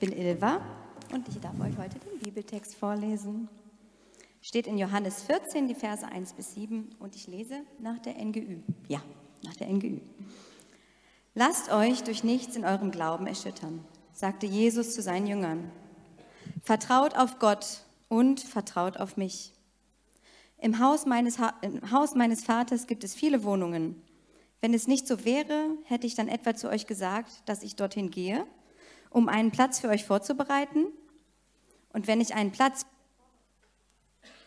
bin Ilva und ich darf euch heute den Bibeltext vorlesen. Steht in Johannes 14, die Verse 1 bis 7 und ich lese nach der NGÜ. Ja, nach der NGÜ. Lasst euch durch nichts in eurem Glauben erschüttern, sagte Jesus zu seinen Jüngern. Vertraut auf Gott und vertraut auf mich. Im Haus meines, ha Im Haus meines Vaters gibt es viele Wohnungen. Wenn es nicht so wäre, hätte ich dann etwa zu euch gesagt, dass ich dorthin gehe, um einen Platz für euch vorzubereiten. Und wenn ich einen Platz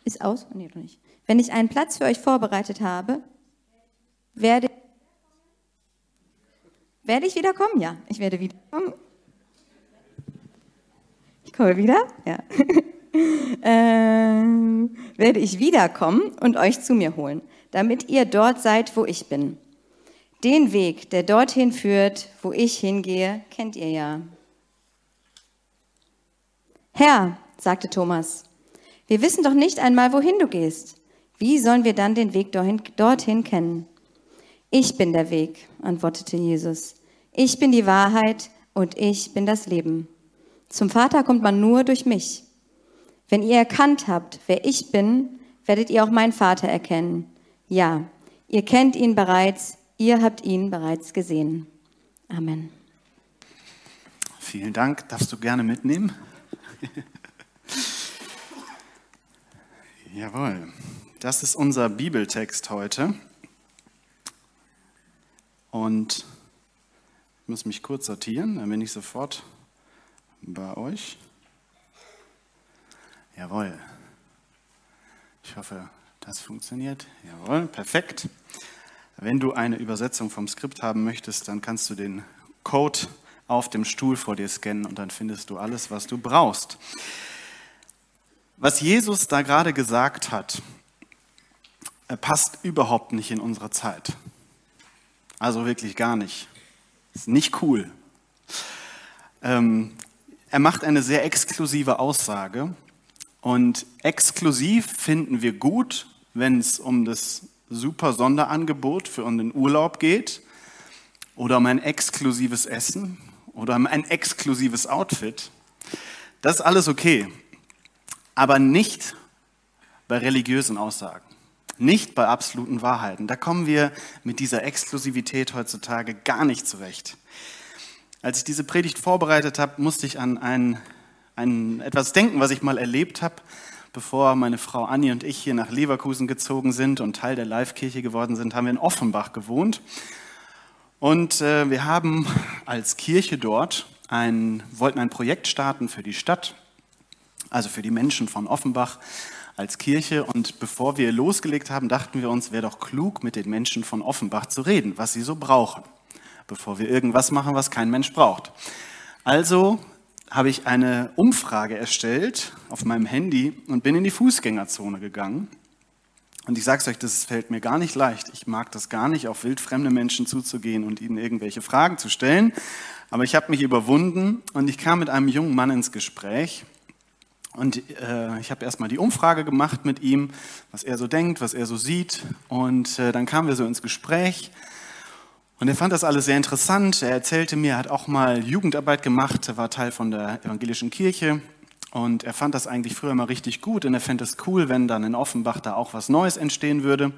ist aus? Nee, doch nicht. Wenn ich einen Platz für euch vorbereitet habe, werde, werde ich wiederkommen? Ja, ich werde wiederkommen. Ich komme wieder? Ja. ähm, werde ich wiederkommen und euch zu mir holen, damit ihr dort seid, wo ich bin. Den Weg, der dorthin führt, wo ich hingehe, kennt ihr ja. Herr, sagte Thomas, wir wissen doch nicht einmal, wohin du gehst. Wie sollen wir dann den Weg dorthin, kennen? Ich bin der Weg, antwortete Jesus. Ich bin die Wahrheit und ich bin das Leben. Zum Vater kommt man nur durch mich. Wenn ihr erkannt habt, wer ich bin, werdet ihr auch meinen Vater erkennen. Ja, ihr kennt ihn bereits, ihr habt ihn bereits gesehen. Amen. Vielen Dank. Darfst du gerne mitnehmen? Jawohl. Das ist unser Bibeltext heute. Und ich muss mich kurz sortieren, dann bin ich sofort bei euch. Jawohl. Ich hoffe, das funktioniert. Jawohl, perfekt. Wenn du eine Übersetzung vom Skript haben möchtest, dann kannst du den Code auf dem Stuhl vor dir scannen und dann findest du alles, was du brauchst. Was Jesus da gerade gesagt hat, passt überhaupt nicht in unsere Zeit. Also wirklich gar nicht. Ist nicht cool. Ähm, er macht eine sehr exklusive Aussage und exklusiv finden wir gut, wenn es um das super Sonderangebot für den Urlaub geht oder um ein exklusives Essen oder ein exklusives Outfit. Das ist alles okay aber nicht bei religiösen Aussagen, nicht bei absoluten Wahrheiten. Da kommen wir mit dieser Exklusivität heutzutage gar nicht zurecht. Als ich diese Predigt vorbereitet habe, musste ich an ein, ein, etwas denken, was ich mal erlebt habe, bevor meine Frau Annie und ich hier nach Leverkusen gezogen sind und Teil der Live-Kirche geworden sind, haben wir in Offenbach gewohnt. Und äh, wir haben als Kirche dort ein, wollten ein Projekt starten für die Stadt also für die Menschen von Offenbach als Kirche. Und bevor wir losgelegt haben, dachten wir uns, wäre doch klug, mit den Menschen von Offenbach zu reden, was sie so brauchen, bevor wir irgendwas machen, was kein Mensch braucht. Also habe ich eine Umfrage erstellt auf meinem Handy und bin in die Fußgängerzone gegangen. Und ich sage es euch, das fällt mir gar nicht leicht. Ich mag das gar nicht, auf wildfremde Menschen zuzugehen und ihnen irgendwelche Fragen zu stellen. Aber ich habe mich überwunden und ich kam mit einem jungen Mann ins Gespräch, und äh, ich habe erstmal die Umfrage gemacht mit ihm, was er so denkt, was er so sieht. Und äh, dann kamen wir so ins Gespräch. Und er fand das alles sehr interessant. Er erzählte mir, er hat auch mal Jugendarbeit gemacht, war Teil von der evangelischen Kirche. Und er fand das eigentlich früher mal richtig gut. Und er fände es cool, wenn dann in Offenbach da auch was Neues entstehen würde,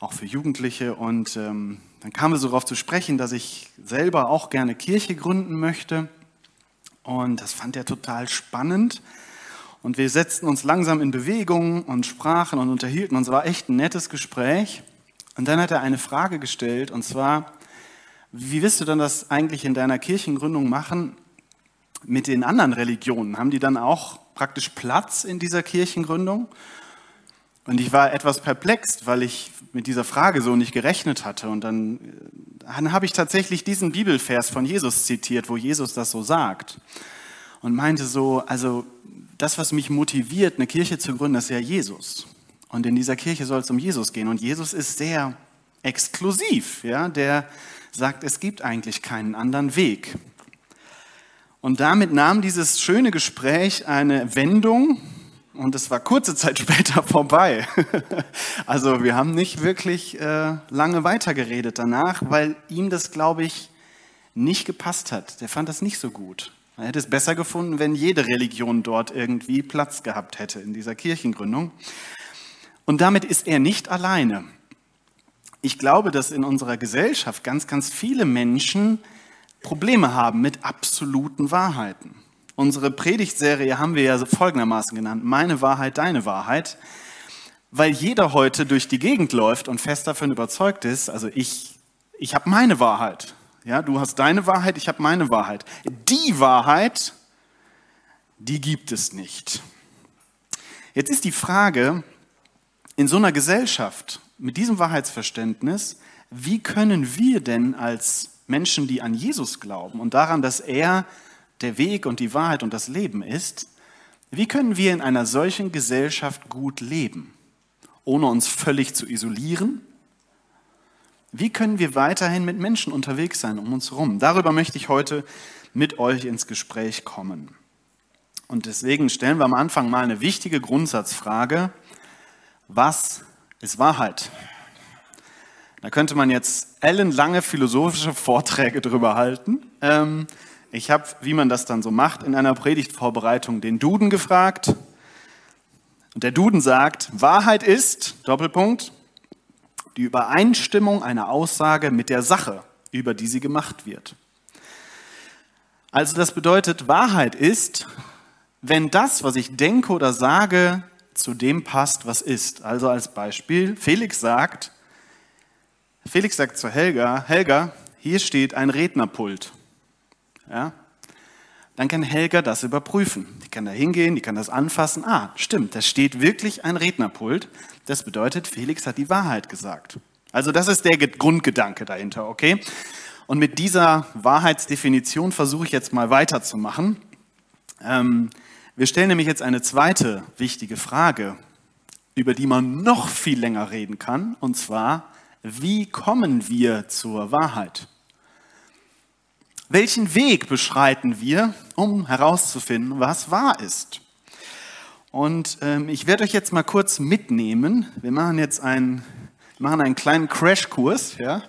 auch für Jugendliche. Und ähm, dann kamen wir so darauf zu sprechen, dass ich selber auch gerne Kirche gründen möchte. Und das fand er total spannend. Und wir setzten uns langsam in Bewegung und sprachen und unterhielten uns. War echt ein nettes Gespräch. Und dann hat er eine Frage gestellt, und zwar, wie wirst du dann das eigentlich in deiner Kirchengründung machen mit den anderen Religionen? Haben die dann auch praktisch Platz in dieser Kirchengründung? Und ich war etwas perplex, weil ich mit dieser Frage so nicht gerechnet hatte. Und dann, dann habe ich tatsächlich diesen Bibelvers von Jesus zitiert, wo Jesus das so sagt. Und meinte so, also das, was mich motiviert, eine Kirche zu gründen, ist ja Jesus. Und in dieser Kirche soll es um Jesus gehen. Und Jesus ist sehr exklusiv, ja, der sagt, es gibt eigentlich keinen anderen Weg. Und damit nahm dieses schöne Gespräch eine Wendung und es war kurze Zeit später vorbei. Also wir haben nicht wirklich äh, lange weitergeredet danach, weil ihm das, glaube ich, nicht gepasst hat. Der fand das nicht so gut. Er hätte es besser gefunden, wenn jede Religion dort irgendwie Platz gehabt hätte in dieser Kirchengründung. Und damit ist er nicht alleine. Ich glaube, dass in unserer Gesellschaft ganz, ganz viele Menschen Probleme haben mit absoluten Wahrheiten. Unsere Predigtserie haben wir ja folgendermaßen genannt, meine Wahrheit, deine Wahrheit, weil jeder heute durch die Gegend läuft und fest davon überzeugt ist, also ich, ich habe meine Wahrheit. Ja, du hast deine Wahrheit, ich habe meine Wahrheit. Die Wahrheit, die gibt es nicht. Jetzt ist die Frage, in so einer Gesellschaft mit diesem Wahrheitsverständnis, wie können wir denn als Menschen, die an Jesus glauben und daran, dass er der Weg und die Wahrheit und das Leben ist, wie können wir in einer solchen Gesellschaft gut leben, ohne uns völlig zu isolieren, wie können wir weiterhin mit Menschen unterwegs sein um uns herum? Darüber möchte ich heute mit euch ins Gespräch kommen. Und deswegen stellen wir am Anfang mal eine wichtige Grundsatzfrage. Was ist Wahrheit? Da könnte man jetzt ellenlange philosophische Vorträge drüber halten. Ähm, ich habe, wie man das dann so macht, in einer Predigtvorbereitung den Duden gefragt. Und der Duden sagt, Wahrheit ist, Doppelpunkt, die Übereinstimmung einer Aussage mit der Sache, über die sie gemacht wird. Also das bedeutet, Wahrheit ist, wenn das, was ich denke oder sage, zu dem passt, was ist. Also als Beispiel, Felix sagt, Felix sagt zu Helga, Helga, hier steht ein Rednerpult. Ja? Dann kann Helga das überprüfen. Die kann da hingehen, die kann das anfassen. Ah, stimmt, da steht wirklich ein Rednerpult. Das bedeutet, Felix hat die Wahrheit gesagt. Also das ist der Grundgedanke dahinter, okay? Und mit dieser Wahrheitsdefinition versuche ich jetzt mal weiterzumachen. Ähm, wir stellen nämlich jetzt eine zweite wichtige Frage, über die man noch viel länger reden kann, und zwar, wie kommen wir zur Wahrheit? Welchen Weg beschreiten wir, um herauszufinden, was wahr ist? Und ähm, ich werde euch jetzt mal kurz mitnehmen. Wir machen jetzt einen, machen einen kleinen Crashkurs, ja,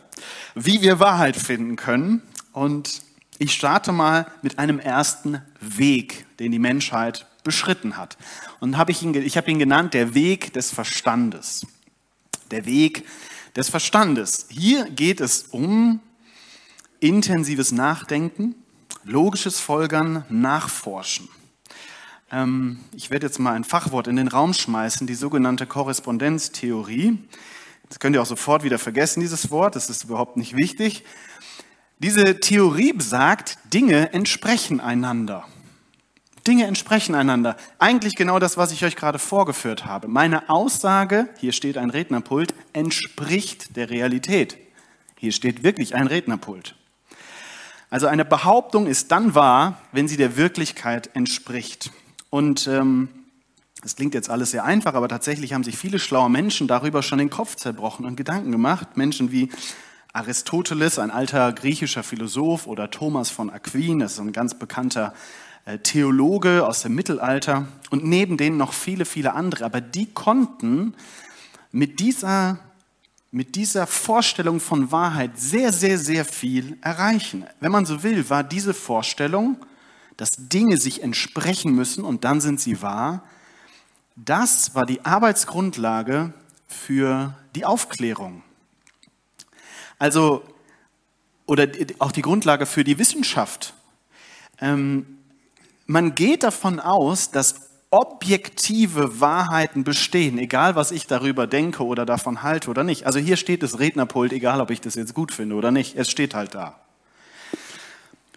wie wir Wahrheit finden können. Und ich starte mal mit einem ersten Weg, den die Menschheit beschritten hat. Und hab ich, ich habe ihn genannt, der Weg des Verstandes. Der Weg des Verstandes. Hier geht es um intensives Nachdenken, logisches Folgern, Nachforschen. Ähm, ich werde jetzt mal ein Fachwort in den Raum schmeißen, die sogenannte Korrespondenztheorie. Das könnt ihr auch sofort wieder vergessen, dieses Wort, das ist überhaupt nicht wichtig. Diese Theorie besagt, Dinge entsprechen einander. Dinge entsprechen einander. Eigentlich genau das, was ich euch gerade vorgeführt habe. Meine Aussage, hier steht ein Rednerpult, entspricht der Realität. Hier steht wirklich ein Rednerpult. Also eine Behauptung ist dann wahr, wenn sie der Wirklichkeit entspricht. Und ähm, das klingt jetzt alles sehr einfach, aber tatsächlich haben sich viele schlaue Menschen darüber schon den Kopf zerbrochen und Gedanken gemacht. Menschen wie Aristoteles, ein alter griechischer Philosoph, oder Thomas von Aquin, das ist ein ganz bekannter Theologe aus dem Mittelalter, und neben denen noch viele, viele andere. Aber die konnten mit dieser, mit dieser Vorstellung von Wahrheit sehr, sehr, sehr viel erreichen. Wenn man so will, war diese Vorstellung, dass Dinge sich entsprechen müssen und dann sind sie wahr, das war die Arbeitsgrundlage für die Aufklärung. Also, oder auch die Grundlage für die Wissenschaft. Ähm, man geht davon aus, dass objektive Wahrheiten bestehen, egal was ich darüber denke oder davon halte oder nicht. Also hier steht das Rednerpult, egal ob ich das jetzt gut finde oder nicht, es steht halt da.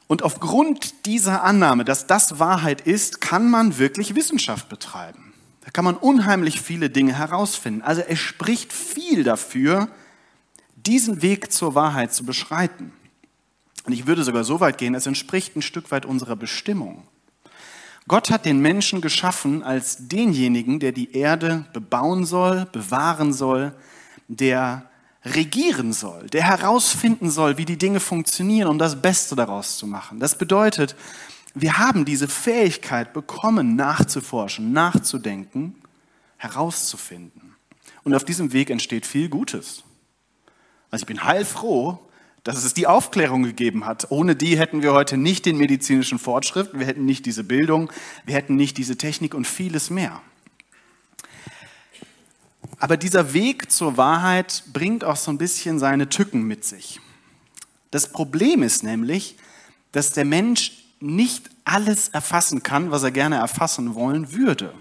Und aufgrund dieser Annahme, dass das Wahrheit ist, kann man wirklich Wissenschaft betreiben. Da kann man unheimlich viele Dinge herausfinden. Also es spricht viel dafür, diesen Weg zur Wahrheit zu beschreiten. Und ich würde sogar so weit gehen, es entspricht ein Stück weit unserer Bestimmung. Gott hat den Menschen geschaffen als denjenigen, der die Erde bebauen soll, bewahren soll, der regieren soll, der herausfinden soll, wie die Dinge funktionieren, um das Beste daraus zu machen. Das bedeutet, wir haben diese Fähigkeit bekommen, nachzuforschen, nachzudenken, herauszufinden. Und auf diesem Weg entsteht viel Gutes. Also ich bin heilfroh, dass es die Aufklärung gegeben hat. Ohne die hätten wir heute nicht den medizinischen Fortschritt, wir hätten nicht diese Bildung, wir hätten nicht diese Technik und vieles mehr. Aber dieser Weg zur Wahrheit bringt auch so ein bisschen seine Tücken mit sich. Das Problem ist nämlich, dass der Mensch nicht alles erfassen kann, was er gerne erfassen wollen würde.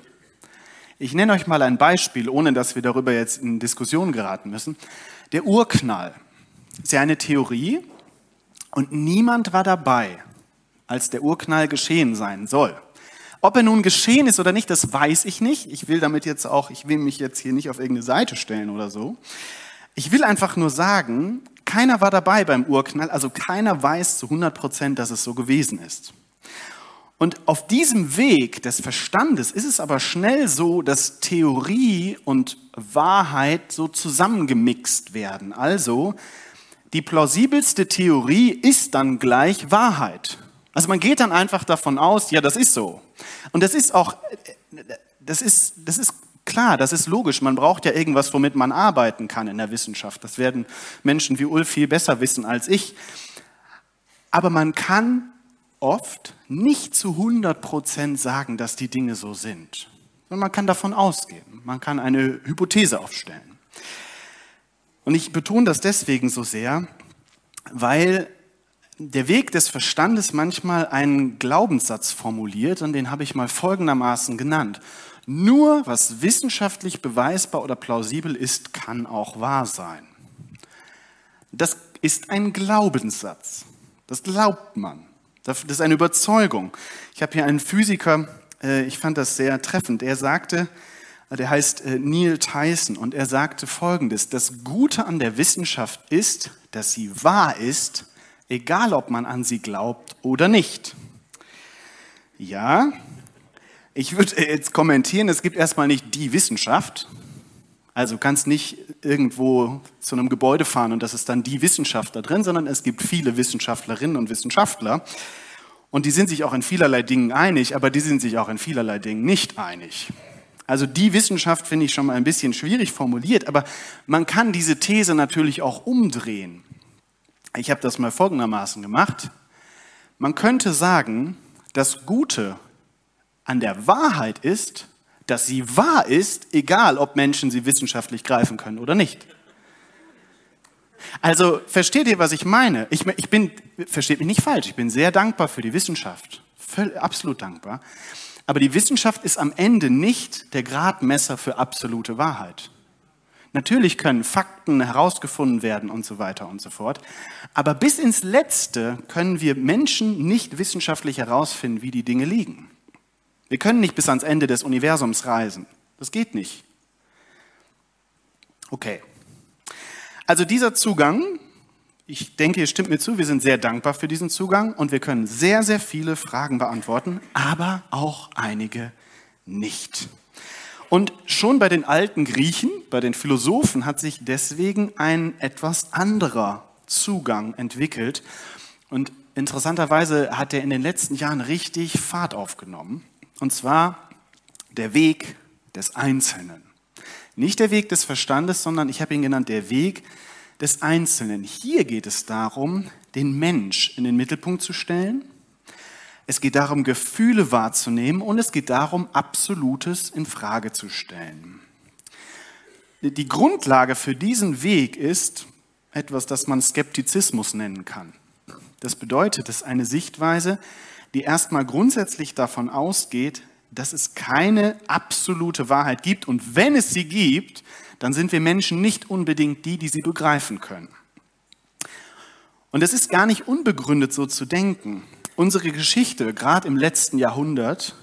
Ich nenne euch mal ein Beispiel, ohne dass wir darüber jetzt in Diskussion geraten müssen. Der Urknall ist ja eine Theorie und niemand war dabei, als der Urknall geschehen sein soll. Ob er nun geschehen ist oder nicht, das weiß ich nicht. Ich will damit jetzt auch, ich will mich jetzt hier nicht auf irgendeine Seite stellen oder so. Ich will einfach nur sagen, keiner war dabei beim Urknall, also keiner weiß zu 100 Prozent, dass es so gewesen ist. Und auf diesem Weg des Verstandes ist es aber schnell so, dass Theorie und Wahrheit so zusammengemixt werden. Also die plausibelste Theorie ist dann gleich Wahrheit. Also man geht dann einfach davon aus, ja, das ist so. Und das ist auch, das ist, das ist klar, das ist logisch. Man braucht ja irgendwas, womit man arbeiten kann in der Wissenschaft. Das werden Menschen wie Ulf viel besser wissen als ich. Aber man kann oft nicht zu 100 Prozent sagen, dass die Dinge so sind. man kann davon ausgehen. Man kann eine Hypothese aufstellen. Und ich betone das deswegen so sehr, weil der Weg des Verstandes manchmal einen Glaubenssatz formuliert und den habe ich mal folgendermaßen genannt. Nur was wissenschaftlich beweisbar oder plausibel ist, kann auch wahr sein. Das ist ein Glaubenssatz. Das glaubt man. Das ist eine Überzeugung. Ich habe hier einen Physiker, äh, ich fand das sehr treffend. Er sagte, der heißt äh, Neil Tyson und er sagte Folgendes. Das Gute an der Wissenschaft ist, dass sie wahr ist, egal ob man an sie glaubt oder nicht. Ja, ich würde jetzt kommentieren, es gibt erstmal nicht die Wissenschaft. Also kannst nicht irgendwo zu einem Gebäude fahren und das ist dann die Wissenschaft da drin, sondern es gibt viele Wissenschaftlerinnen und Wissenschaftler. Und die sind sich auch in vielerlei Dingen einig, aber die sind sich auch in vielerlei Dingen nicht einig. Also die Wissenschaft finde ich schon mal ein bisschen schwierig formuliert, aber man kann diese These natürlich auch umdrehen. Ich habe das mal folgendermaßen gemacht. Man könnte sagen, das Gute an der Wahrheit ist, dass sie wahr ist, egal ob Menschen sie wissenschaftlich greifen können oder nicht. Also versteht ihr, was ich meine? Ich, ich bin, versteht mich nicht falsch, ich bin sehr dankbar für die Wissenschaft, absolut dankbar. Aber die Wissenschaft ist am Ende nicht der Gradmesser für absolute Wahrheit. Natürlich können Fakten herausgefunden werden und so weiter und so fort. Aber bis ins Letzte können wir Menschen nicht wissenschaftlich herausfinden, wie die Dinge liegen. Wir können nicht bis ans Ende des Universums reisen. Das geht nicht. Okay. Also dieser Zugang, ich denke, ihr stimmt mir zu, wir sind sehr dankbar für diesen Zugang und wir können sehr, sehr viele Fragen beantworten, aber auch einige nicht. Und schon bei den alten Griechen, bei den Philosophen hat sich deswegen ein etwas anderer Zugang entwickelt. Und interessanterweise hat er in den letzten Jahren richtig Fahrt aufgenommen. Und zwar der Weg des Einzelnen. Nicht der Weg des Verstandes, sondern ich habe ihn genannt, der Weg des Einzelnen. Hier geht es darum, den Mensch in den Mittelpunkt zu stellen es geht darum, Gefühle wahrzunehmen und es geht darum, Absolutes in Frage zu stellen. Die Grundlage für diesen Weg ist etwas, das man Skeptizismus nennen kann. Das bedeutet, es ist eine Sichtweise, die erstmal grundsätzlich davon ausgeht, dass es keine absolute Wahrheit gibt und wenn es sie gibt, dann sind wir Menschen nicht unbedingt die, die sie begreifen können. Und es ist gar nicht unbegründet so zu denken. Unsere Geschichte, gerade im letzten Jahrhundert,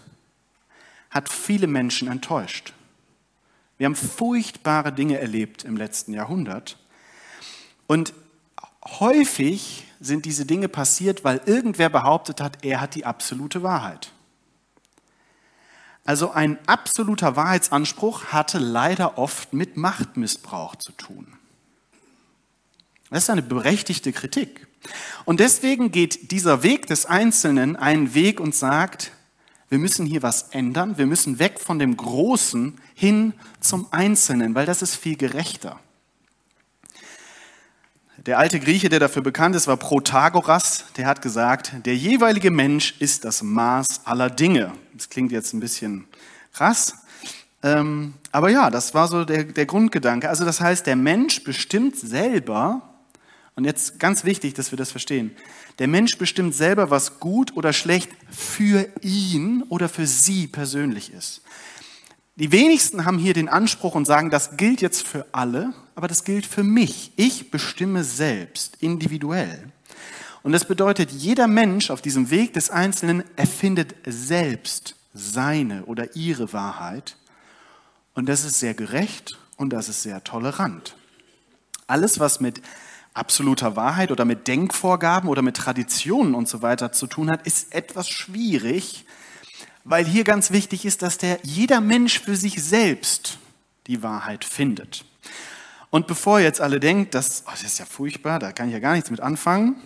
hat viele Menschen enttäuscht. Wir haben furchtbare Dinge erlebt im letzten Jahrhundert. Und häufig sind diese Dinge passiert, weil irgendwer behauptet hat, er hat die absolute Wahrheit. Also ein absoluter Wahrheitsanspruch hatte leider oft mit Machtmissbrauch zu tun. Das ist eine berechtigte Kritik. Und deswegen geht dieser Weg des Einzelnen einen Weg und sagt, wir müssen hier was ändern, wir müssen weg von dem Großen hin zum Einzelnen, weil das ist viel gerechter. Der alte Grieche, der dafür bekannt ist, war Protagoras. Der hat gesagt, der jeweilige Mensch ist das Maß aller Dinge. Das klingt jetzt ein bisschen krass. Ähm, aber ja, das war so der, der Grundgedanke. Also das heißt, der Mensch bestimmt selber, und jetzt ganz wichtig, dass wir das verstehen, der Mensch bestimmt selber, was gut oder schlecht für ihn oder für sie persönlich ist. Die wenigsten haben hier den Anspruch und sagen, das gilt jetzt für alle, aber das gilt für mich. Ich bestimme selbst, individuell. Und das bedeutet, jeder Mensch auf diesem Weg des Einzelnen erfindet selbst seine oder ihre Wahrheit. Und das ist sehr gerecht und das ist sehr tolerant. Alles, was mit absoluter Wahrheit oder mit Denkvorgaben oder mit Traditionen und so weiter zu tun hat, ist etwas schwierig, weil hier ganz wichtig ist, dass der jeder Mensch für sich selbst die Wahrheit findet. Und bevor jetzt alle denkt, das, oh, das ist ja furchtbar, da kann ich ja gar nichts mit anfangen.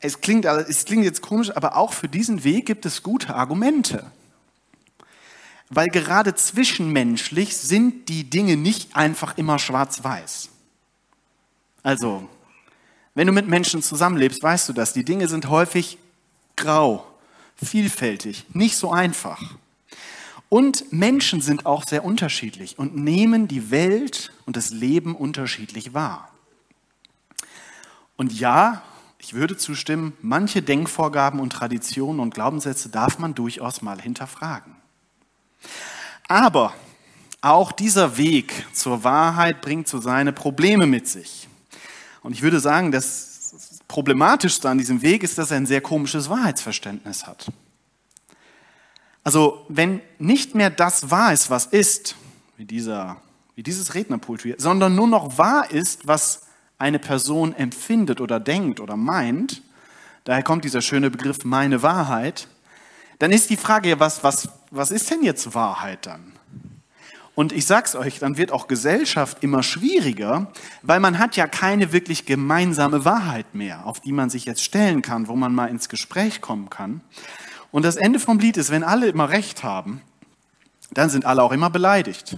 Es klingt, es klingt jetzt komisch, aber auch für diesen Weg gibt es gute Argumente. Weil gerade zwischenmenschlich sind die Dinge nicht einfach immer schwarz-weiß. Also, wenn du mit Menschen zusammenlebst, weißt du das. Die Dinge sind häufig grau, vielfältig, nicht so einfach. Und Menschen sind auch sehr unterschiedlich und nehmen die Welt und das Leben unterschiedlich wahr. Und ja, ich würde zustimmen, manche Denkvorgaben und Traditionen und Glaubenssätze darf man durchaus mal hinterfragen. Aber auch dieser Weg zur Wahrheit bringt so seine Probleme mit sich. Und ich würde sagen, das Problematischste an diesem Weg ist, dass er ein sehr komisches Wahrheitsverständnis hat. Also wenn nicht mehr das wahr ist, was ist, wie, dieser, wie dieses Rednerpult hier, sondern nur noch wahr ist, was eine Person empfindet oder denkt oder meint, daher kommt dieser schöne Begriff meine Wahrheit, dann ist die Frage, was, was, was ist denn jetzt Wahrheit dann? Und ich sag's euch, dann wird auch Gesellschaft immer schwieriger, weil man hat ja keine wirklich gemeinsame Wahrheit mehr, auf die man sich jetzt stellen kann, wo man mal ins Gespräch kommen kann. Und das Ende vom Lied ist, wenn alle immer Recht haben, dann sind alle auch immer beleidigt.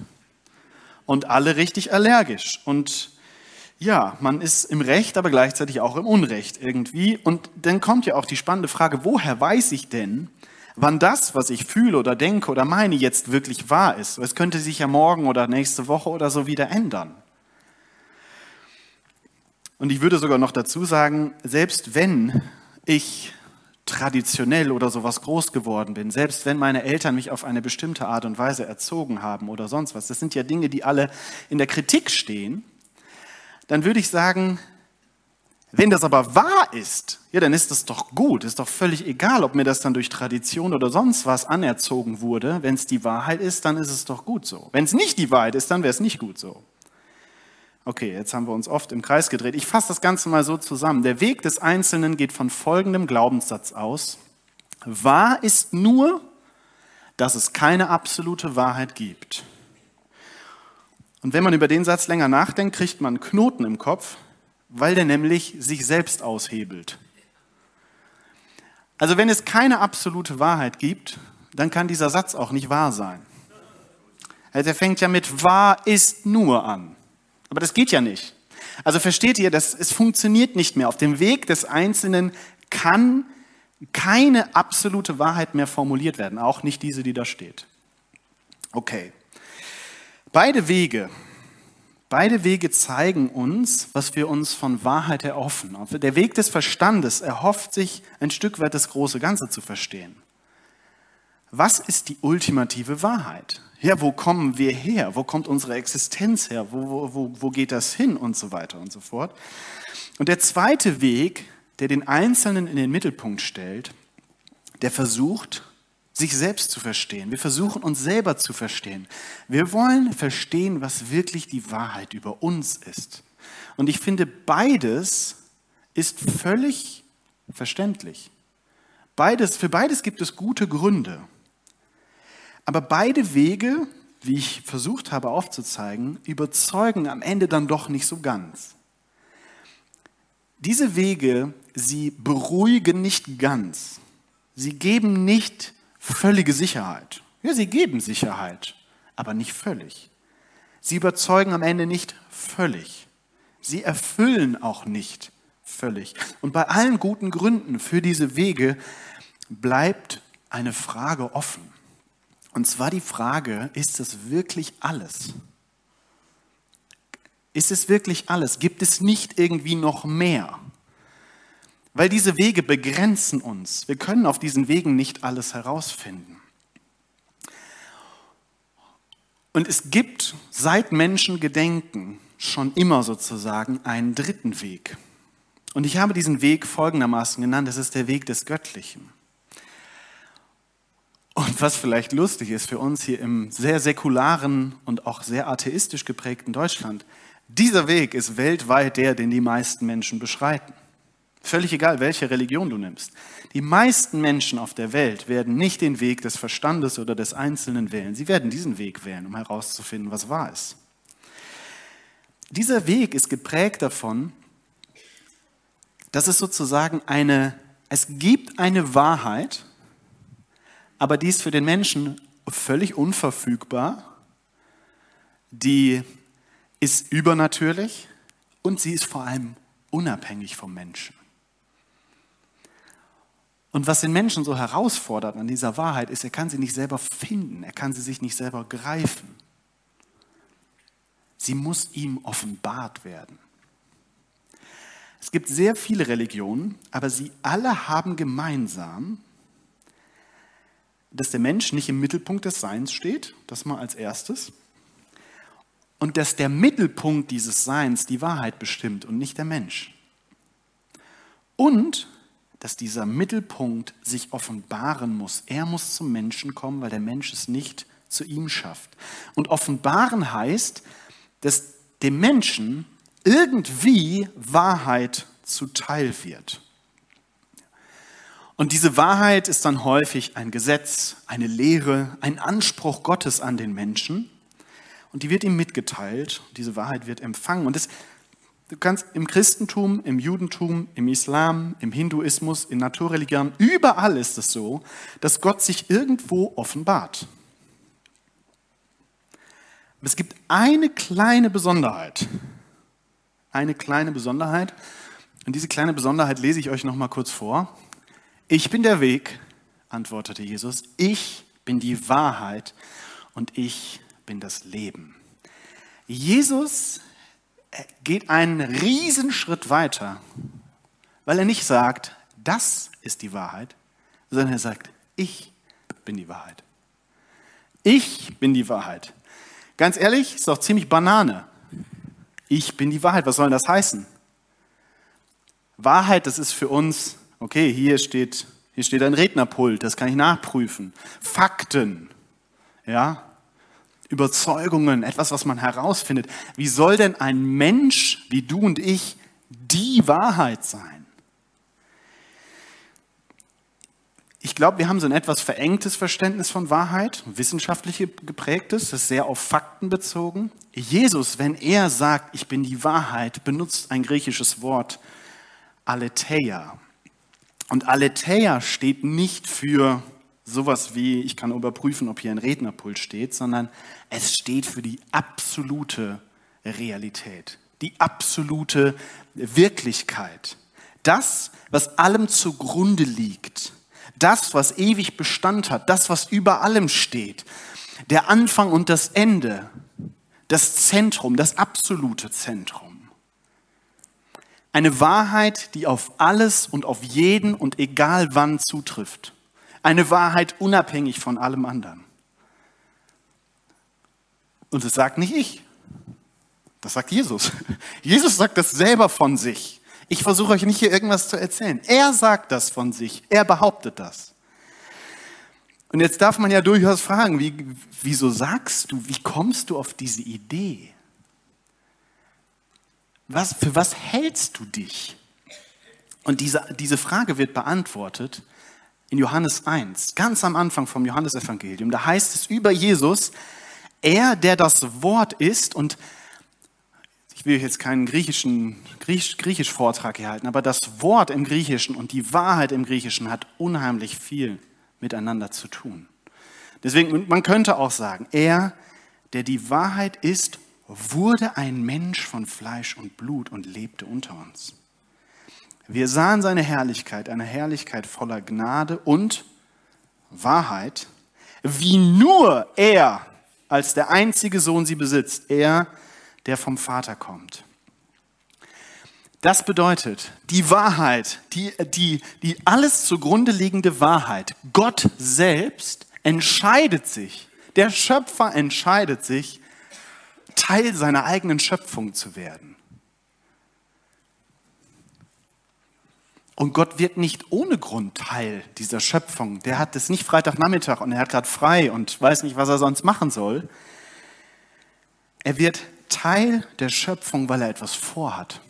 Und alle richtig allergisch. Und ja, man ist im Recht, aber gleichzeitig auch im Unrecht irgendwie. Und dann kommt ja auch die spannende Frage, woher weiß ich denn, wann das, was ich fühle oder denke oder meine, jetzt wirklich wahr ist. Es könnte sich ja morgen oder nächste Woche oder so wieder ändern. Und ich würde sogar noch dazu sagen, selbst wenn ich traditionell oder sowas groß geworden bin, selbst wenn meine Eltern mich auf eine bestimmte Art und Weise erzogen haben oder sonst was, das sind ja Dinge, die alle in der Kritik stehen, dann würde ich sagen, wenn das aber wahr ist, ja, dann ist das doch gut. Ist doch völlig egal, ob mir das dann durch Tradition oder sonst was anerzogen wurde. Wenn es die Wahrheit ist, dann ist es doch gut so. Wenn es nicht die Wahrheit ist, dann wäre es nicht gut so. Okay, jetzt haben wir uns oft im Kreis gedreht. Ich fasse das Ganze mal so zusammen. Der Weg des Einzelnen geht von folgendem Glaubenssatz aus. Wahr ist nur, dass es keine absolute Wahrheit gibt. Und wenn man über den Satz länger nachdenkt, kriegt man einen Knoten im Kopf, weil der nämlich sich selbst aushebelt. Also wenn es keine absolute Wahrheit gibt, dann kann dieser Satz auch nicht wahr sein. Also er fängt ja mit wahr ist nur an. Aber das geht ja nicht. Also versteht ihr, das, es funktioniert nicht mehr. Auf dem Weg des Einzelnen kann keine absolute Wahrheit mehr formuliert werden, auch nicht diese, die da steht. Okay. Beide Wege Beide Wege zeigen uns, was wir uns von Wahrheit erhoffen. Der Weg des Verstandes erhofft sich ein Stück weit das große Ganze zu verstehen. Was ist die ultimative Wahrheit? Ja, wo kommen wir her? Wo kommt unsere Existenz her? Wo, wo, wo, wo geht das hin? Und so weiter und so fort. Und der zweite Weg, der den Einzelnen in den Mittelpunkt stellt, der versucht, sich selbst zu verstehen. Wir versuchen uns selber zu verstehen. Wir wollen verstehen, was wirklich die Wahrheit über uns ist. Und ich finde, beides ist völlig verständlich. Beides, für beides gibt es gute Gründe. Aber beide Wege, wie ich versucht habe aufzuzeigen, überzeugen am Ende dann doch nicht so ganz. Diese Wege, sie beruhigen nicht ganz. Sie geben nicht völlige Sicherheit. Ja, sie geben Sicherheit, aber nicht völlig. Sie überzeugen am Ende nicht völlig. Sie erfüllen auch nicht völlig. Und bei allen guten Gründen für diese Wege bleibt eine Frage offen. Und zwar die Frage, ist es wirklich alles? Ist es wirklich alles? Gibt es nicht irgendwie noch mehr? Weil diese Wege begrenzen uns. Wir können auf diesen Wegen nicht alles herausfinden. Und es gibt seit Menschen gedenken schon immer sozusagen einen dritten Weg. Und ich habe diesen Weg folgendermaßen genannt, das ist der Weg des Göttlichen. Und was vielleicht lustig ist für uns hier im sehr säkularen und auch sehr atheistisch geprägten Deutschland, dieser Weg ist weltweit der, den die meisten Menschen beschreiten. Völlig egal, welche Religion du nimmst. Die meisten Menschen auf der Welt werden nicht den Weg des Verstandes oder des Einzelnen wählen. Sie werden diesen Weg wählen, um herauszufinden, was wahr ist. Dieser Weg ist geprägt davon, dass es sozusagen eine, es gibt eine Wahrheit, aber die ist für den Menschen völlig unverfügbar, die ist übernatürlich und sie ist vor allem unabhängig vom Menschen. Und was den Menschen so herausfordert an dieser Wahrheit ist, er kann sie nicht selber finden, er kann sie sich nicht selber greifen. Sie muss ihm offenbart werden. Es gibt sehr viele Religionen, aber sie alle haben gemeinsam, dass der Mensch nicht im Mittelpunkt des Seins steht, das mal als erstes, und dass der Mittelpunkt dieses Seins die Wahrheit bestimmt und nicht der Mensch. Und dass dieser Mittelpunkt sich offenbaren muss. Er muss zum Menschen kommen, weil der Mensch es nicht zu ihm schafft. Und offenbaren heißt, dass dem Menschen irgendwie Wahrheit zuteil wird. Und diese Wahrheit ist dann häufig ein Gesetz, eine Lehre, ein Anspruch Gottes an den Menschen. Und die wird ihm mitgeteilt. Diese Wahrheit wird empfangen. Und es, du kannst im Christentum, im Judentum, im Islam, im Hinduismus, in Naturreligionen, überall ist es so, dass Gott sich irgendwo offenbart. Aber es gibt eine kleine Besonderheit eine kleine Besonderheit. Und diese kleine Besonderheit lese ich euch noch mal kurz vor. Ich bin der Weg, antwortete Jesus. Ich bin die Wahrheit und ich bin das Leben. Jesus geht einen Riesenschritt weiter, weil er nicht sagt, das ist die Wahrheit, sondern er sagt, ich bin die Wahrheit. Ich bin die Wahrheit. Ganz ehrlich, ist doch ziemlich Banane ich bin die Wahrheit. Was soll das heißen? Wahrheit, das ist für uns, okay, hier steht, hier steht ein Rednerpult, das kann ich nachprüfen. Fakten, ja, Überzeugungen, etwas, was man herausfindet. Wie soll denn ein Mensch wie du und ich die Wahrheit sein? Ich glaube, wir haben so ein etwas verengtes Verständnis von Wahrheit, wissenschaftlich geprägtes, das ist sehr auf Fakten bezogen. Jesus, wenn er sagt, ich bin die Wahrheit, benutzt ein griechisches Wort, Aletheia. Und Aletheia steht nicht für sowas wie, ich kann überprüfen, ob hier ein Rednerpult steht, sondern es steht für die absolute Realität, die absolute Wirklichkeit. Das, was allem zugrunde liegt das, was ewig Bestand hat, das, was über allem steht, der Anfang und das Ende, das Zentrum, das absolute Zentrum. Eine Wahrheit, die auf alles und auf jeden und egal wann zutrifft. Eine Wahrheit unabhängig von allem anderen. Und das sagt nicht ich. Das sagt Jesus. Jesus sagt das selber von sich. Ich versuche euch nicht hier irgendwas zu erzählen. Er sagt das von sich. Er behauptet das. Und jetzt darf man ja durchaus fragen, wie, wieso sagst du, wie kommst du auf diese Idee? Was, für was hältst du dich? Und diese, diese Frage wird beantwortet in Johannes 1, ganz am Anfang vom Johannesevangelium. Da heißt es über Jesus, er, der das Wort ist und ich will jetzt keinen griechischen Griechisch, Griechisch Vortrag hier halten, aber das Wort im Griechischen und die Wahrheit im Griechischen hat unheimlich viel miteinander zu tun. Deswegen, man könnte auch sagen, er, der die Wahrheit ist, wurde ein Mensch von Fleisch und Blut und lebte unter uns. Wir sahen seine Herrlichkeit, eine Herrlichkeit voller Gnade und Wahrheit, wie nur er als der einzige Sohn sie besitzt, er, der vom Vater kommt. Das bedeutet, die Wahrheit, die, die, die alles zugrunde liegende Wahrheit, Gott selbst entscheidet sich, der Schöpfer entscheidet sich, Teil seiner eigenen Schöpfung zu werden. Und Gott wird nicht ohne Grund Teil dieser Schöpfung. Der hat es nicht Freitagnachmittag und er hat gerade frei und weiß nicht, was er sonst machen soll. Er wird Teil der Schöpfung, weil er etwas vorhat.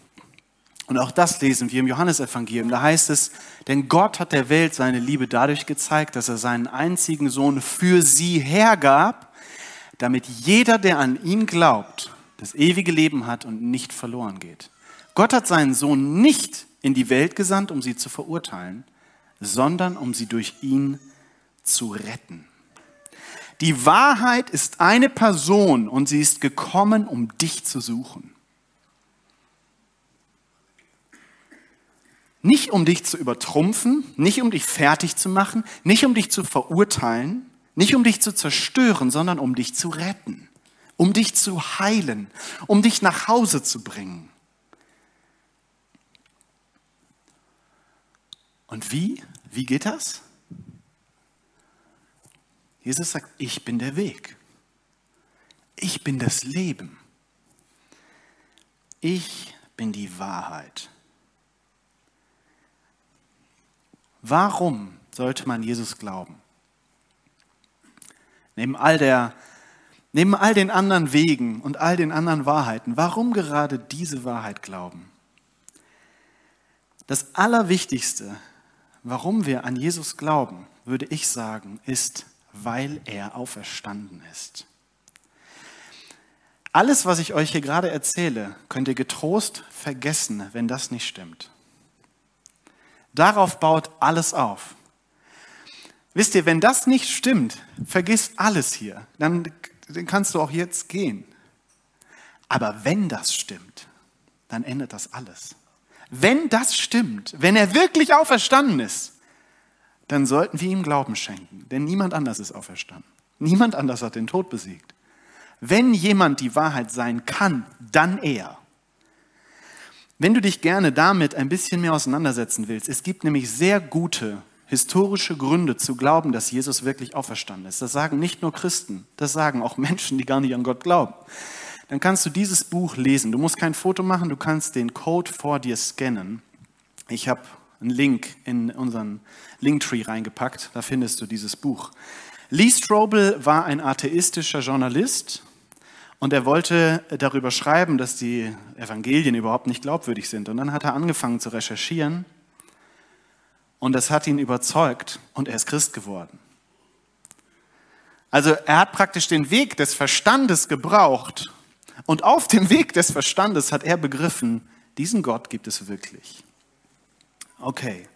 Und auch das lesen wir im Johannesevangelium. Da heißt es, denn Gott hat der Welt seine Liebe dadurch gezeigt, dass er seinen einzigen Sohn für sie hergab, damit jeder, der an ihn glaubt, das ewige Leben hat und nicht verloren geht. Gott hat seinen Sohn nicht in die Welt gesandt, um sie zu verurteilen, sondern um sie durch ihn zu retten. Die Wahrheit ist eine Person und sie ist gekommen, um dich zu suchen. Nicht um dich zu übertrumpfen, nicht um dich fertig zu machen, nicht um dich zu verurteilen, nicht um dich zu zerstören, sondern um dich zu retten, um dich zu heilen, um dich nach Hause zu bringen. Und wie? Wie geht das? Jesus sagt, ich bin der Weg. Ich bin das Leben. Ich bin die Wahrheit. Warum sollte man Jesus glauben? Neben all, der, neben all den anderen Wegen und all den anderen Wahrheiten, warum gerade diese Wahrheit glauben? Das Allerwichtigste warum wir an Jesus glauben, würde ich sagen, ist, weil er auferstanden ist. Alles, was ich euch hier gerade erzähle, könnt ihr getrost vergessen, wenn das nicht stimmt. Darauf baut alles auf. Wisst ihr, wenn das nicht stimmt, vergiss alles hier. Dann, dann kannst du auch jetzt gehen. Aber wenn das stimmt, dann ändert das alles. Wenn das stimmt, wenn er wirklich auferstanden ist, dann sollten wir ihm Glauben schenken, denn niemand anders ist auferstanden. Niemand anders hat den Tod besiegt. Wenn jemand die Wahrheit sein kann, dann er. Wenn du dich gerne damit ein bisschen mehr auseinandersetzen willst, es gibt nämlich sehr gute historische Gründe zu glauben, dass Jesus wirklich auferstanden ist. Das sagen nicht nur Christen, das sagen auch Menschen, die gar nicht an Gott glauben dann kannst du dieses Buch lesen. Du musst kein Foto machen, du kannst den Code vor dir scannen. Ich habe einen Link in unseren Linktree reingepackt, da findest du dieses Buch. Lee Strobel war ein atheistischer Journalist und er wollte darüber schreiben, dass die Evangelien überhaupt nicht glaubwürdig sind. Und dann hat er angefangen zu recherchieren und das hat ihn überzeugt und er ist Christ geworden. Also er hat praktisch den Weg des Verstandes gebraucht, und auf dem Weg des Verstandes hat er begriffen, diesen Gott gibt es wirklich. Okay,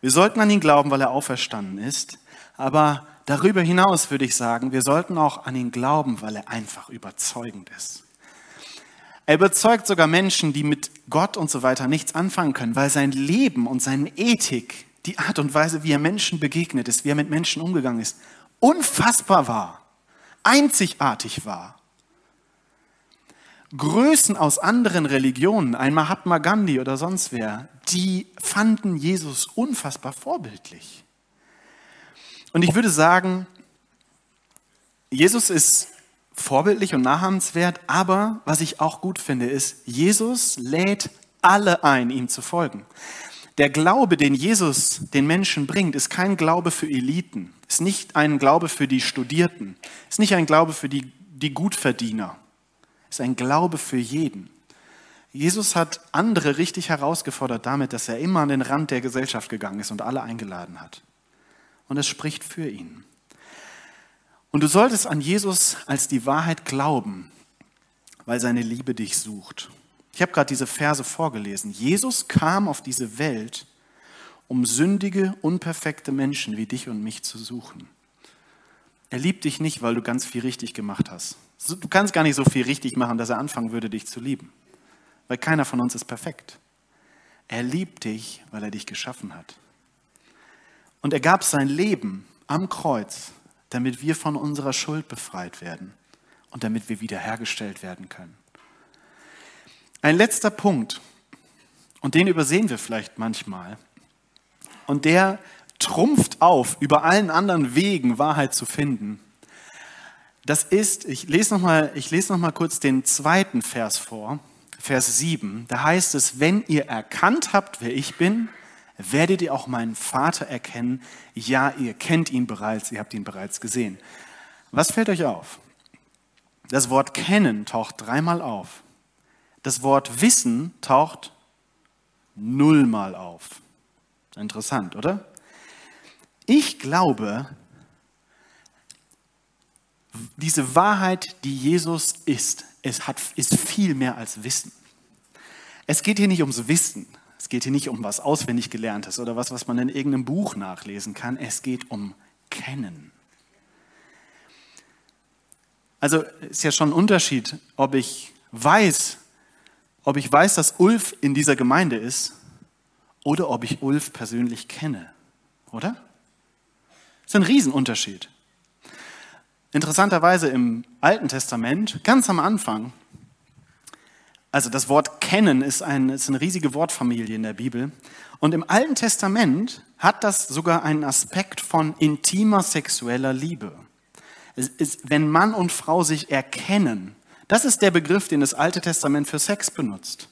wir sollten an ihn glauben, weil er auferstanden ist, aber darüber hinaus würde ich sagen, wir sollten auch an ihn glauben, weil er einfach überzeugend ist. Er überzeugt sogar Menschen, die mit Gott und so weiter nichts anfangen können, weil sein Leben und seine Ethik, die Art und Weise, wie er Menschen begegnet ist, wie er mit Menschen umgegangen ist, unfassbar war, einzigartig war. Größen aus anderen Religionen, ein Mahatma Gandhi oder sonst wer, die fanden Jesus unfassbar vorbildlich. Und ich würde sagen, Jesus ist vorbildlich und nachahmenswert, aber was ich auch gut finde, ist, Jesus lädt alle ein, ihm zu folgen. Der Glaube, den Jesus den Menschen bringt, ist kein Glaube für Eliten, ist nicht ein Glaube für die Studierten, ist nicht ein Glaube für die, die Gutverdiener ist ein Glaube für jeden. Jesus hat andere richtig herausgefordert damit, dass er immer an den Rand der Gesellschaft gegangen ist und alle eingeladen hat. Und es spricht für ihn. Und du solltest an Jesus als die Wahrheit glauben, weil seine Liebe dich sucht. Ich habe gerade diese Verse vorgelesen. Jesus kam auf diese Welt, um sündige, unperfekte Menschen wie dich und mich zu suchen. Er liebt dich nicht, weil du ganz viel richtig gemacht hast. Du kannst gar nicht so viel richtig machen, dass er anfangen würde, dich zu lieben. Weil keiner von uns ist perfekt. Er liebt dich, weil er dich geschaffen hat. Und er gab sein Leben am Kreuz, damit wir von unserer Schuld befreit werden und damit wir wiederhergestellt werden können. Ein letzter Punkt, und den übersehen wir vielleicht manchmal, und der trumpft auf, über allen anderen Wegen Wahrheit zu finden. Das ist, ich lese nochmal noch, mal, kurz den zweiten Vers vor, Vers 7. Da heißt es, wenn ihr erkannt habt, wer ich bin, werdet ihr auch meinen Vater erkennen. Ja, ihr kennt ihn bereits, ihr habt ihn bereits gesehen. Was fällt euch auf? Das Wort kennen taucht dreimal auf. Das Wort wissen taucht nullmal auf. Interessant, oder? Ich glaube, diese Wahrheit, die Jesus ist, es hat, ist viel mehr als Wissen. Es geht hier nicht ums Wissen. Es geht hier nicht um was auswendig gelerntes oder was, was man in irgendeinem Buch nachlesen kann. Es geht um Kennen. Also ist ja schon ein Unterschied, ob ich weiß, ob ich weiß, dass Ulf in dieser Gemeinde ist oder ob ich Ulf persönlich kenne, oder? Das ist ein Riesenunterschied. Interessanterweise im Alten Testament, ganz am Anfang, also das Wort kennen ist, ein, ist eine riesige Wortfamilie in der Bibel. Und im Alten Testament hat das sogar einen Aspekt von intimer sexueller Liebe. Ist, wenn Mann und Frau sich erkennen, das ist der Begriff, den das Alte Testament für Sex benutzt.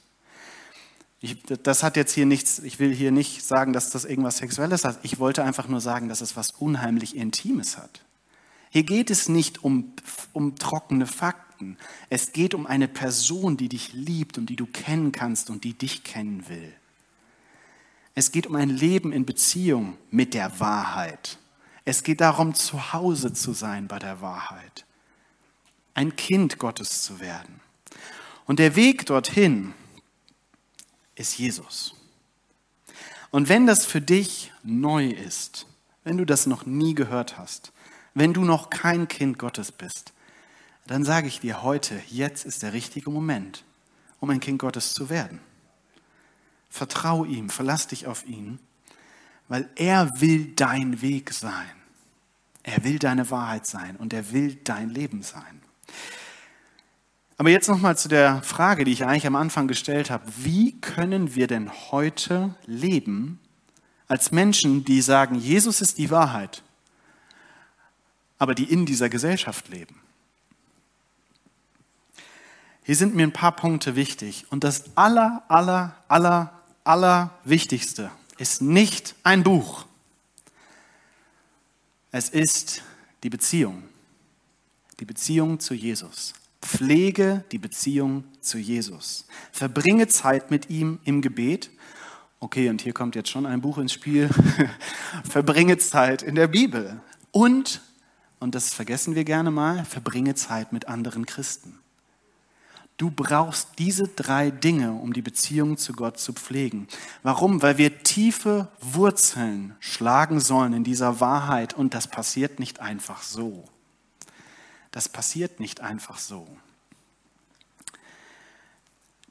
Ich, das hat jetzt hier nichts, ich will hier nicht sagen, dass das irgendwas Sexuelles hat. Ich wollte einfach nur sagen, dass es was unheimlich Intimes hat. Hier geht es nicht um, um trockene Fakten. Es geht um eine Person, die dich liebt und die du kennen kannst und die dich kennen will. Es geht um ein Leben in Beziehung mit der Wahrheit. Es geht darum, zu Hause zu sein bei der Wahrheit. Ein Kind Gottes zu werden. Und der Weg dorthin ist Jesus. Und wenn das für dich neu ist, wenn du das noch nie gehört hast, wenn du noch kein Kind Gottes bist, dann sage ich dir heute, jetzt ist der richtige Moment, um ein Kind Gottes zu werden. Vertrau ihm, verlass dich auf ihn weil er will dein Weg sein. Er will deine Wahrheit sein und er will dein Leben sein. Aber jetzt nochmal zu der Frage, die ich eigentlich am Anfang gestellt habe. Wie können wir denn heute leben als Menschen, die sagen, Jesus ist die Wahrheit, aber die in dieser Gesellschaft leben? Hier sind mir ein paar Punkte wichtig. Und das aller, aller, aller, aller Wichtigste ist nicht ein Buch. Es ist die Beziehung. Die Beziehung zu Jesus. Pflege die Beziehung zu Jesus. Verbringe Zeit mit ihm im Gebet. Okay, und hier kommt jetzt schon ein Buch ins Spiel. verbringe Zeit in der Bibel. Und, und das vergessen wir gerne mal, verbringe Zeit mit anderen Christen. Du brauchst diese drei Dinge, um die Beziehung zu Gott zu pflegen. Warum? Weil wir tiefe Wurzeln schlagen sollen in dieser Wahrheit und das passiert nicht einfach so. Das passiert nicht einfach so.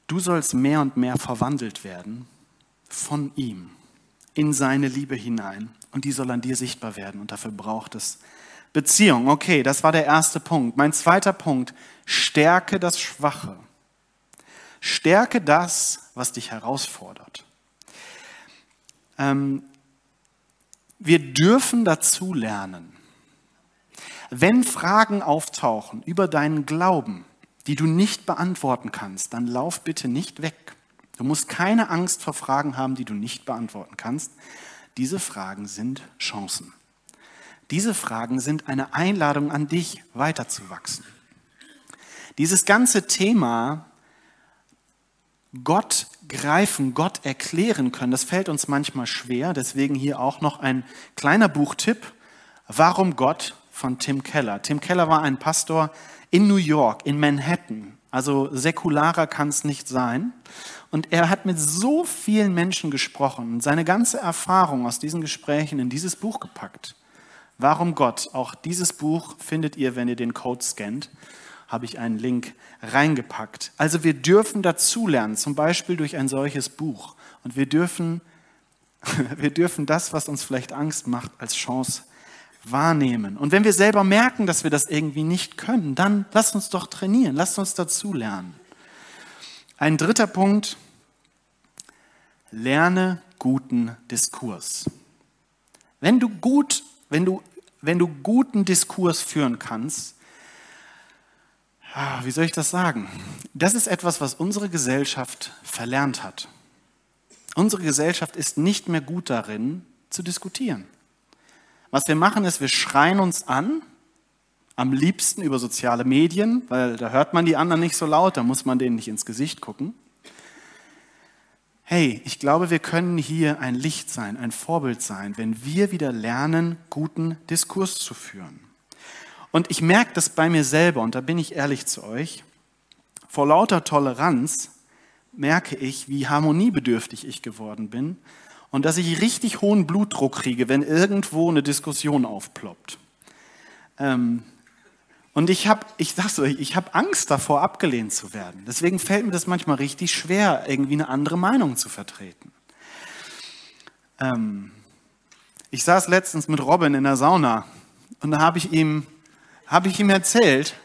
Du sollst mehr und mehr verwandelt werden von ihm in seine Liebe hinein und die soll an dir sichtbar werden und dafür braucht es Beziehung. Okay, das war der erste Punkt. Mein zweiter Punkt, stärke das Schwache. Stärke das, was dich herausfordert. Ähm, wir dürfen dazu lernen. Wenn Fragen auftauchen über deinen Glauben, die du nicht beantworten kannst, dann lauf bitte nicht weg. Du musst keine Angst vor Fragen haben, die du nicht beantworten kannst. Diese Fragen sind Chancen. Diese Fragen sind eine Einladung an dich, weiterzuwachsen. Dieses ganze Thema Gott greifen, Gott erklären können, das fällt uns manchmal schwer. Deswegen hier auch noch ein kleiner Buchtipp. Warum Gott von Tim Keller. Tim Keller war ein Pastor in New York, in Manhattan. Also säkularer kann es nicht sein. Und er hat mit so vielen Menschen gesprochen und seine ganze Erfahrung aus diesen Gesprächen in dieses Buch gepackt. Warum Gott? Auch dieses Buch findet ihr, wenn ihr den Code scannt, habe ich einen Link reingepackt. Also wir dürfen dazulernen, zum Beispiel durch ein solches Buch. Und wir dürfen, wir dürfen das, was uns vielleicht Angst macht, als Chance wahrnehmen. Und wenn wir selber merken, dass wir das irgendwie nicht können, dann lasst uns doch trainieren, lasst uns dazulernen. Ein dritter Punkt, lerne guten Diskurs. Wenn du gut, wenn du, wenn du guten Diskurs führen kannst, ah, wie soll ich das sagen? Das ist etwas, was unsere Gesellschaft verlernt hat. Unsere Gesellschaft ist nicht mehr gut darin, zu diskutieren. Was wir machen ist, wir schreien uns an, am liebsten über soziale Medien, weil da hört man die anderen nicht so laut, da muss man denen nicht ins Gesicht gucken hey, ich glaube, wir können hier ein Licht sein, ein Vorbild sein, wenn wir wieder lernen, guten Diskurs zu führen. Und ich merke das bei mir selber, und da bin ich ehrlich zu euch, vor lauter Toleranz merke ich, wie harmoniebedürftig ich geworden bin und dass ich richtig hohen Blutdruck kriege, wenn irgendwo eine Diskussion aufploppt. Ähm, und ich habe, ich sag's euch, ich habe Angst davor, abgelehnt zu werden. Deswegen fällt mir das manchmal richtig schwer, irgendwie eine andere Meinung zu vertreten. Ähm, ich saß letztens mit Robin in der Sauna und da habe ich ihm, habe ich ihm erzählt,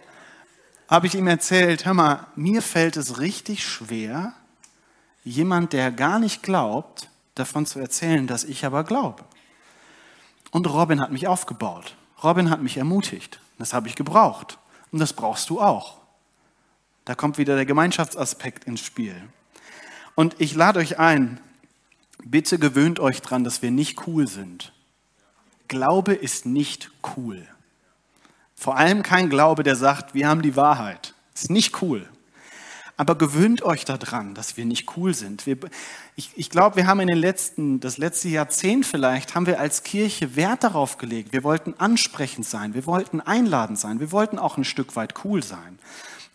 habe ich ihm erzählt, hör mal, mir fällt es richtig schwer, jemand, der gar nicht glaubt, davon zu erzählen, dass ich aber glaube. Und Robin hat mich aufgebaut. Robin hat mich ermutigt. Das habe ich gebraucht. Und das brauchst du auch. Da kommt wieder der Gemeinschaftsaspekt ins Spiel. Und ich lade euch ein, bitte gewöhnt euch dran, dass wir nicht cool sind. Glaube ist nicht cool. Vor allem kein Glaube, der sagt, wir haben die Wahrheit. Ist nicht cool. Aber gewöhnt euch daran, dass wir nicht cool sind. Wir, ich, ich glaube, wir haben in den letzten, das letzte Jahrzehnt vielleicht, haben wir als Kirche Wert darauf gelegt. Wir wollten ansprechend sein, wir wollten einladend sein, wir wollten auch ein Stück weit cool sein.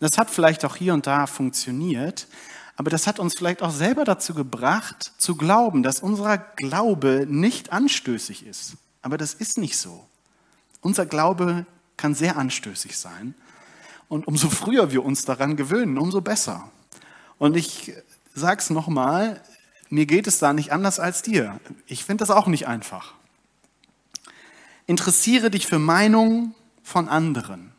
Das hat vielleicht auch hier und da funktioniert, aber das hat uns vielleicht auch selber dazu gebracht, zu glauben, dass unser Glaube nicht anstößig ist. Aber das ist nicht so. Unser Glaube kann sehr anstößig sein. Und umso früher wir uns daran gewöhnen, umso besser. Und ich sage es nochmal, mir geht es da nicht anders als dir. Ich finde das auch nicht einfach. Interessiere dich für Meinungen von anderen.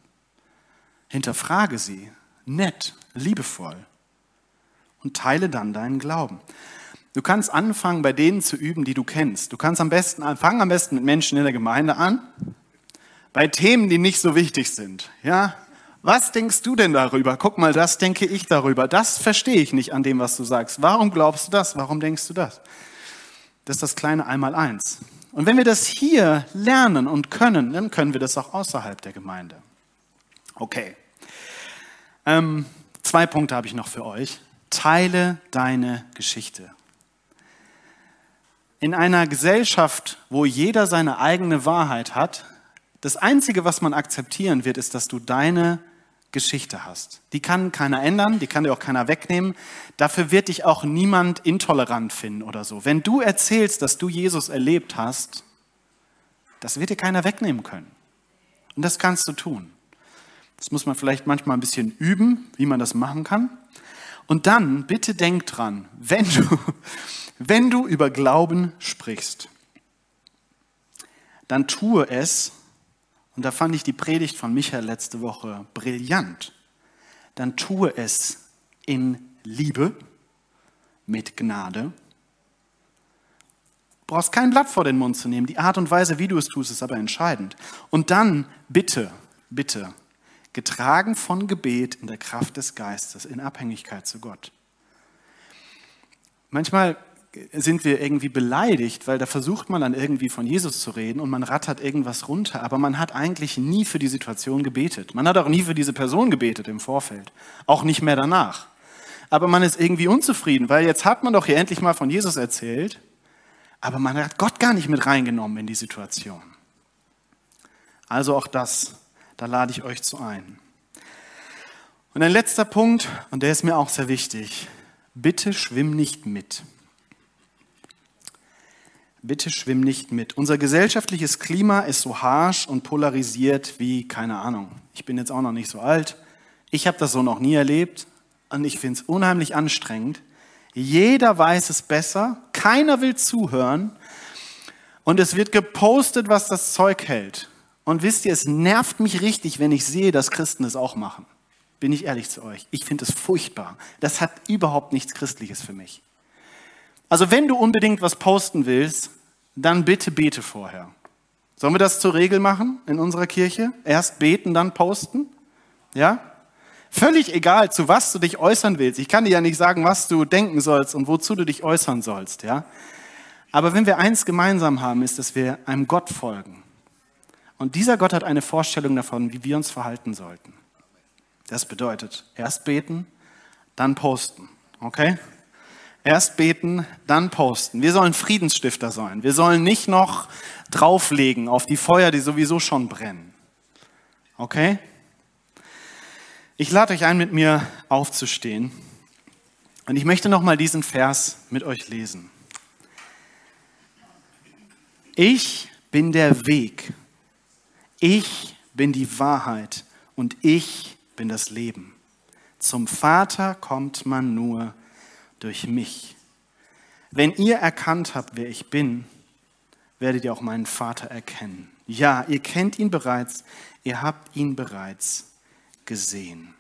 Hinterfrage sie, nett, liebevoll. Und teile dann deinen Glauben. Du kannst anfangen, bei denen zu üben, die du kennst. Du kannst am besten, fang am besten mit Menschen in der Gemeinde an, bei Themen, die nicht so wichtig sind. Ja, was denkst du denn darüber? Guck mal, das denke ich darüber. Das verstehe ich nicht an dem, was du sagst. Warum glaubst du das? Warum denkst du das? Das ist das kleine Einmaleins. Und wenn wir das hier lernen und können, dann können wir das auch außerhalb der Gemeinde. Okay. Ähm, zwei Punkte habe ich noch für euch. Teile deine Geschichte. In einer Gesellschaft, wo jeder seine eigene Wahrheit hat, das Einzige, was man akzeptieren wird, ist, dass du deine Geschichte hast. Die kann keiner ändern, die kann dir auch keiner wegnehmen. Dafür wird dich auch niemand intolerant finden oder so. Wenn du erzählst, dass du Jesus erlebt hast, das wird dir keiner wegnehmen können. Und das kannst du tun. Das muss man vielleicht manchmal ein bisschen üben, wie man das machen kann. Und dann bitte denk dran, wenn du, wenn du über Glauben sprichst, dann tue es und da fand ich die Predigt von Michael letzte Woche brillant, dann tue es in Liebe, mit Gnade. Du brauchst kein Blatt vor den Mund zu nehmen. Die Art und Weise, wie du es tust, ist aber entscheidend. Und dann bitte, bitte, getragen von Gebet in der Kraft des Geistes, in Abhängigkeit zu Gott. Manchmal sind wir irgendwie beleidigt, weil da versucht man dann irgendwie von Jesus zu reden und man rattert irgendwas runter, aber man hat eigentlich nie für die Situation gebetet. Man hat auch nie für diese Person gebetet im Vorfeld, auch nicht mehr danach. Aber man ist irgendwie unzufrieden, weil jetzt hat man doch hier endlich mal von Jesus erzählt, aber man hat Gott gar nicht mit reingenommen in die Situation. Also auch das, da lade ich euch zu ein. Und ein letzter Punkt, und der ist mir auch sehr wichtig. Bitte schwimm nicht mit. Bitte schwimm nicht mit. Unser gesellschaftliches Klima ist so harsch und polarisiert wie, keine Ahnung. Ich bin jetzt auch noch nicht so alt. Ich habe das so noch nie erlebt und ich finde es unheimlich anstrengend. Jeder weiß es besser, keiner will zuhören und es wird gepostet, was das Zeug hält. Und wisst ihr, es nervt mich richtig, wenn ich sehe, dass Christen es auch machen. Bin ich ehrlich zu euch. Ich finde es furchtbar. Das hat überhaupt nichts Christliches für mich. Also wenn du unbedingt was posten willst, dann bitte bete vorher. Sollen wir das zur Regel machen in unserer Kirche? Erst beten, dann posten? Ja? Völlig egal, zu was du dich äußern willst. Ich kann dir ja nicht sagen, was du denken sollst und wozu du dich äußern sollst, ja? Aber wenn wir eins gemeinsam haben, ist, dass wir einem Gott folgen. Und dieser Gott hat eine Vorstellung davon, wie wir uns verhalten sollten. Das bedeutet, erst beten, dann posten. Okay? Erst beten, dann posten. Wir sollen Friedensstifter sein. Wir sollen nicht noch drauflegen auf die Feuer, die sowieso schon brennen. Okay? Ich lade euch ein, mit mir aufzustehen. Und ich möchte nochmal diesen Vers mit euch lesen. Ich bin der Weg. Ich bin die Wahrheit und ich bin das Leben. Zum Vater kommt man nur durch mich. Wenn ihr erkannt habt, wer ich bin, werdet ihr auch meinen Vater erkennen. Ja, ihr kennt ihn bereits, ihr habt ihn bereits gesehen.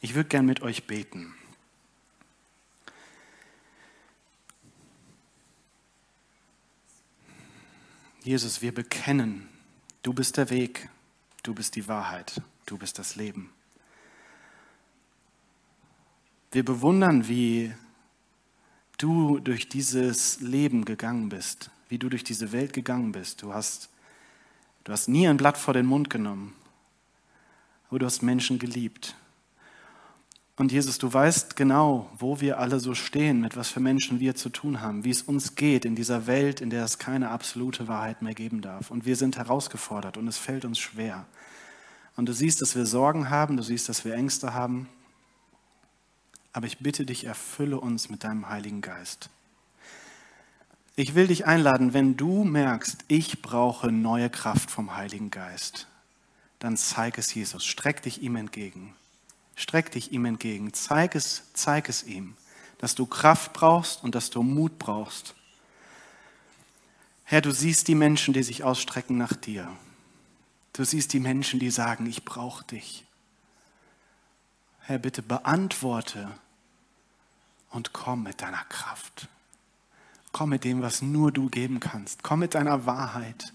Ich würde gern mit euch beten. Jesus, wir bekennen, du bist der Weg, du bist die Wahrheit, du bist das Leben. Wir bewundern, wie du durch dieses Leben gegangen bist, wie du durch diese Welt gegangen bist. Du hast, du hast nie ein Blatt vor den Mund genommen, aber du hast Menschen geliebt. Und Jesus, du weißt genau, wo wir alle so stehen, mit was für Menschen wir zu tun haben, wie es uns geht in dieser Welt, in der es keine absolute Wahrheit mehr geben darf. Und wir sind herausgefordert und es fällt uns schwer. Und du siehst, dass wir Sorgen haben, du siehst, dass wir Ängste haben. Aber ich bitte dich, erfülle uns mit deinem Heiligen Geist. Ich will dich einladen, wenn du merkst, ich brauche neue Kraft vom Heiligen Geist, dann zeig es Jesus, streck dich ihm entgegen. Streck dich ihm entgegen. Zeig es, zeig es ihm, dass du Kraft brauchst und dass du Mut brauchst. Herr, du siehst die Menschen, die sich ausstrecken nach dir. Du siehst die Menschen, die sagen, ich brauche dich. Herr, bitte beantworte und komm mit deiner Kraft. Komm mit dem, was nur du geben kannst. Komm mit deiner Wahrheit.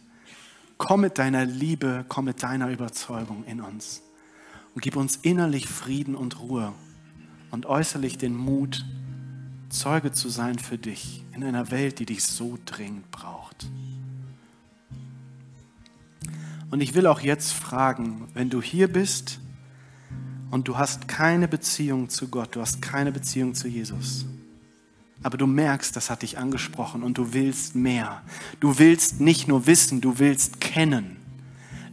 Komm mit deiner Liebe. Komm mit deiner Überzeugung in uns und gib uns innerlich Frieden und Ruhe und äußerlich den Mut, Zeuge zu sein für dich in einer Welt, die dich so dringend braucht. Und ich will auch jetzt fragen, wenn du hier bist und du hast keine Beziehung zu Gott, du hast keine Beziehung zu Jesus, aber du merkst, das hat dich angesprochen und du willst mehr. Du willst nicht nur wissen, du willst kennen.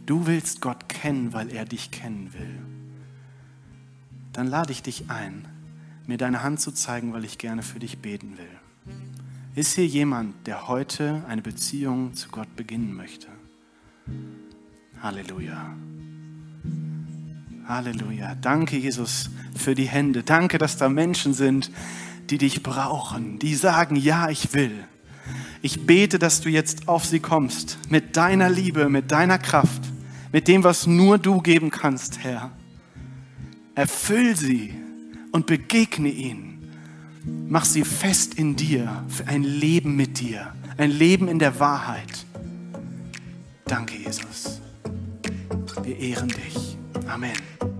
Du willst Gott kennen, weil er dich kennen will. Dann lade ich dich ein, mir deine Hand zu zeigen, weil ich gerne für dich beten will. Ist hier jemand, der heute eine Beziehung zu Gott beginnen möchte? Halleluja. Halleluja. Danke, Jesus, für die Hände. Danke, dass da Menschen sind, die dich brauchen, die sagen, ja, ich will. Ich bete, dass du jetzt auf sie kommst, mit deiner Liebe, mit deiner Kraft mit dem, was nur du geben kannst, Herr. Erfüll sie und begegne ihnen. Mach sie fest in dir für ein Leben mit dir, ein Leben in der Wahrheit. Danke, Jesus. Wir ehren dich. Amen.